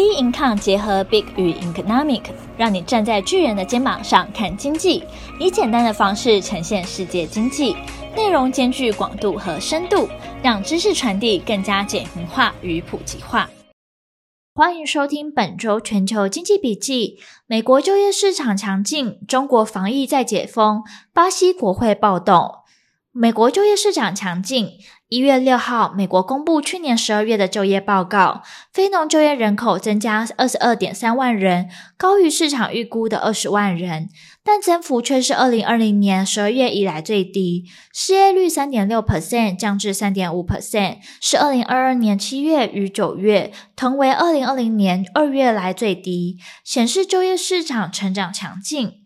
Bincom 结合 Big 与 Economic，让你站在巨人的肩膀上看经济，以简单的方式呈现世界经济，内容兼具广度和深度，让知识传递更加简明化与普及化。欢迎收听本周全球经济笔记。美国就业市场强劲，中国防疫再解封，巴西国会暴动。美国就业市场强劲。一月六号，美国公布去年十二月的就业报告，非农就业人口增加二十二点三万人，高于市场预估的二十万人，但增幅却是二零二零年十二月以来最低。失业率三点六 percent，降至三点五 percent，是二零二二年七月与九月同为二零二零年二月来最低，显示就业市场成长强劲。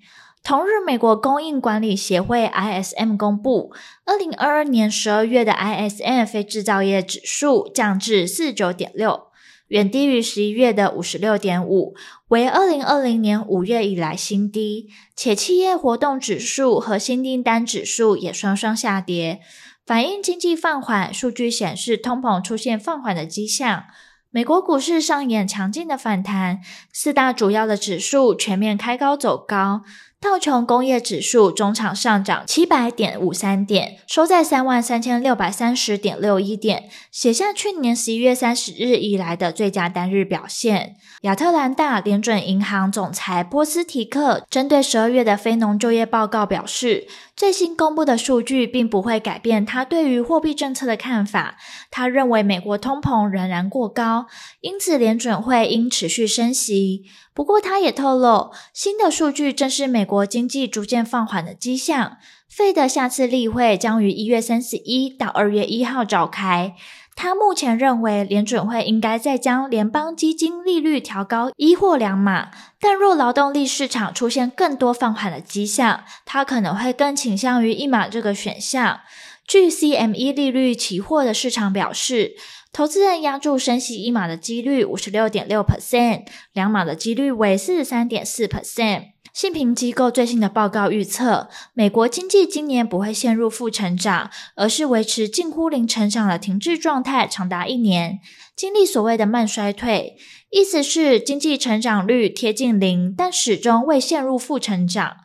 同日，美国供应管理协会 ISM 公布，二零二二年十二月的 ISM 非制造业指数降至四十九点六，远低于十一月的五十六点五，为二零二零年五月以来新低。且企业活动指数和新订单指数也双双下跌，反映经济放缓。数据显示，通膨出现放缓的迹象。美国股市上演强劲的反弹，四大主要的指数全面开高走高。道琼工业指数中场上涨七百点五三点，收在三万三千六百三十点六一点，写下去年十一月三十日以来的最佳单日表现。亚特兰大联准银行总裁波斯提克针对十二月的非农就业报告表示，最新公布的数据并不会改变他对于货币政策的看法。他认为美国通膨仍然过高，因此联准会应持续升息。不过，他也透露，新的数据正是美国经济逐渐放缓的迹象。费的下次例会将于一月三十一到二月一号召开。他目前认为，联准会应该再将联邦基金利率调高一或两码。但若劳动力市场出现更多放缓的迹象，他可能会更倾向于一码这个选项。据 CME 利率期货的市场表示，投资人押注升息一码的几率五十六点六 percent，两码的几率为四十三点四 percent。信评机构最新的报告预测，美国经济今年不会陷入负成长，而是维持近乎零成长的停滞状态长达一年，经历所谓的慢衰退，意思是经济成长率贴近零，但始终未陷入负成长。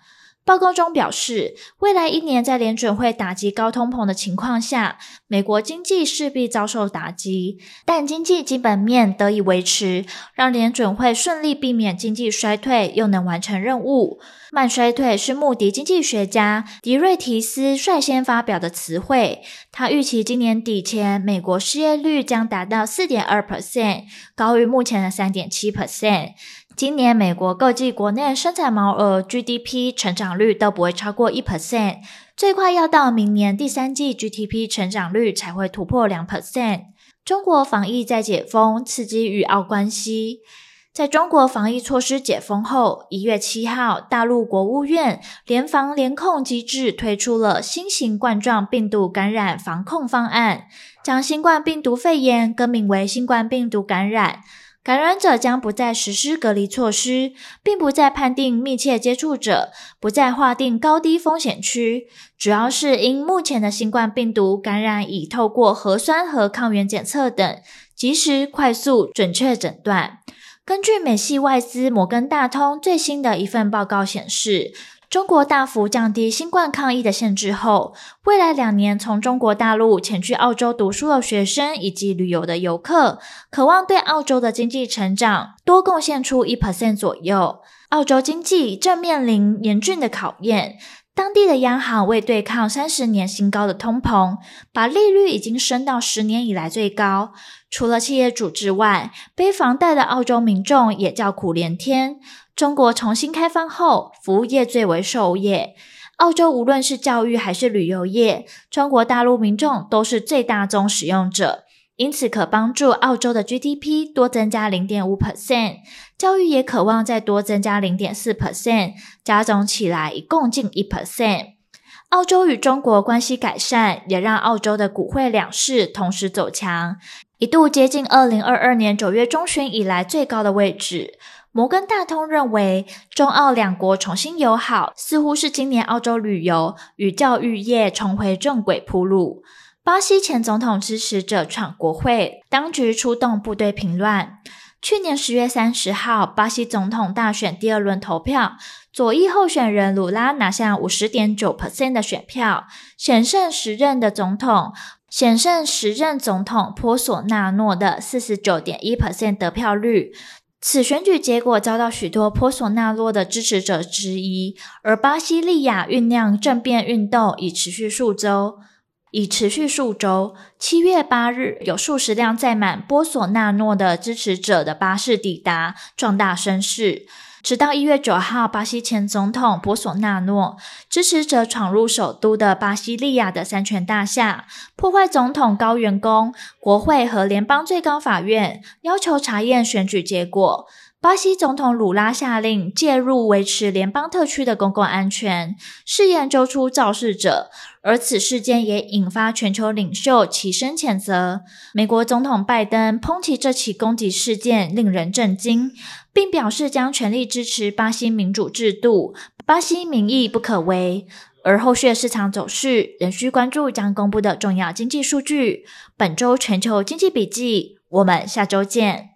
报告中表示，未来一年在联准会打击高通膨的情况下，美国经济势必遭受打击，但经济基本面得以维持，让联准会顺利避免经济衰退，又能完成任务。慢衰退是穆迪经济学家迪瑞提斯率先发表的词汇。他预期今年底前，美国失业率将达到四点二 percent，高于目前的三点七 percent。今年美国各季国内生产毛额 GDP 成长率都不会超过一 percent，最快要到明年第三季 GDP 成长率才会突破两 percent。中国防疫再解封，刺激与澳关系。在中国防疫措施解封后，一月七号，大陆国务院联防联控机制推出了新型冠状病毒感染防控方案，将新冠病毒肺炎更名为新冠病毒感染。感染者将不再实施隔离措施，并不再判定密切接触者，不再划定高低风险区，主要是因目前的新冠病毒感染已透过核酸和抗原检测等，及时、快速、准确诊断。根据美系外资摩根大通最新的一份报告显示，中国大幅降低新冠抗疫的限制后，未来两年从中国大陆前去澳洲读书的学生以及旅游的游客，渴望对澳洲的经济成长多贡献出一 percent 左右。澳洲经济正面临严峻的考验，当地的央行为对抗三十年新高的通膨，把利率已经升到十年以来最高。除了企业主之外，背房贷的澳洲民众也叫苦连天。中国重新开放后，服务业最为受益。澳洲无论是教育还是旅游业，中国大陆民众都是最大宗使用者，因此可帮助澳洲的 GDP 多增加零点五 percent，教育也可望再多增加零点四 percent，加总起来一共近一 percent。澳洲与中国关系改善，也让澳洲的股汇两市同时走强，一度接近二零二二年九月中旬以来最高的位置。摩根大通认为，中澳两国重新友好，似乎是今年澳洲旅游与教育业重回正轨铺路。巴西前总统支持者闯国会，当局出动部队平乱。去年十月三十号，巴西总统大选第二轮投票，左翼候选人鲁拉拿下五十点九 percent 的选票，险胜时任的总统，险胜时任总统波索纳诺的四十九点一 percent 得票率。此选举结果遭到许多波索纳洛的支持者质疑，而巴西利亚酝酿政变运动已持续数周。已持续数周。七月八日，有数十辆载满波索纳诺的支持者的巴士抵达，壮大声势。直到一月九号，巴西前总统波索纳诺支持者闯入首都的巴西利亚的三权大厦，破坏总统高原宫、国会和联邦最高法院，要求查验选举结果。巴西总统鲁拉下令介入维持联邦特区的公共安全，誓言揪出肇事者。而此事件也引发全球领袖齐声谴责。美国总统拜登抨击这起攻击事件令人震惊，并表示将全力支持巴西民主制度，巴西民意不可违。而后续市场走势仍需关注将公布的重要经济数据。本周全球经济笔记，我们下周见。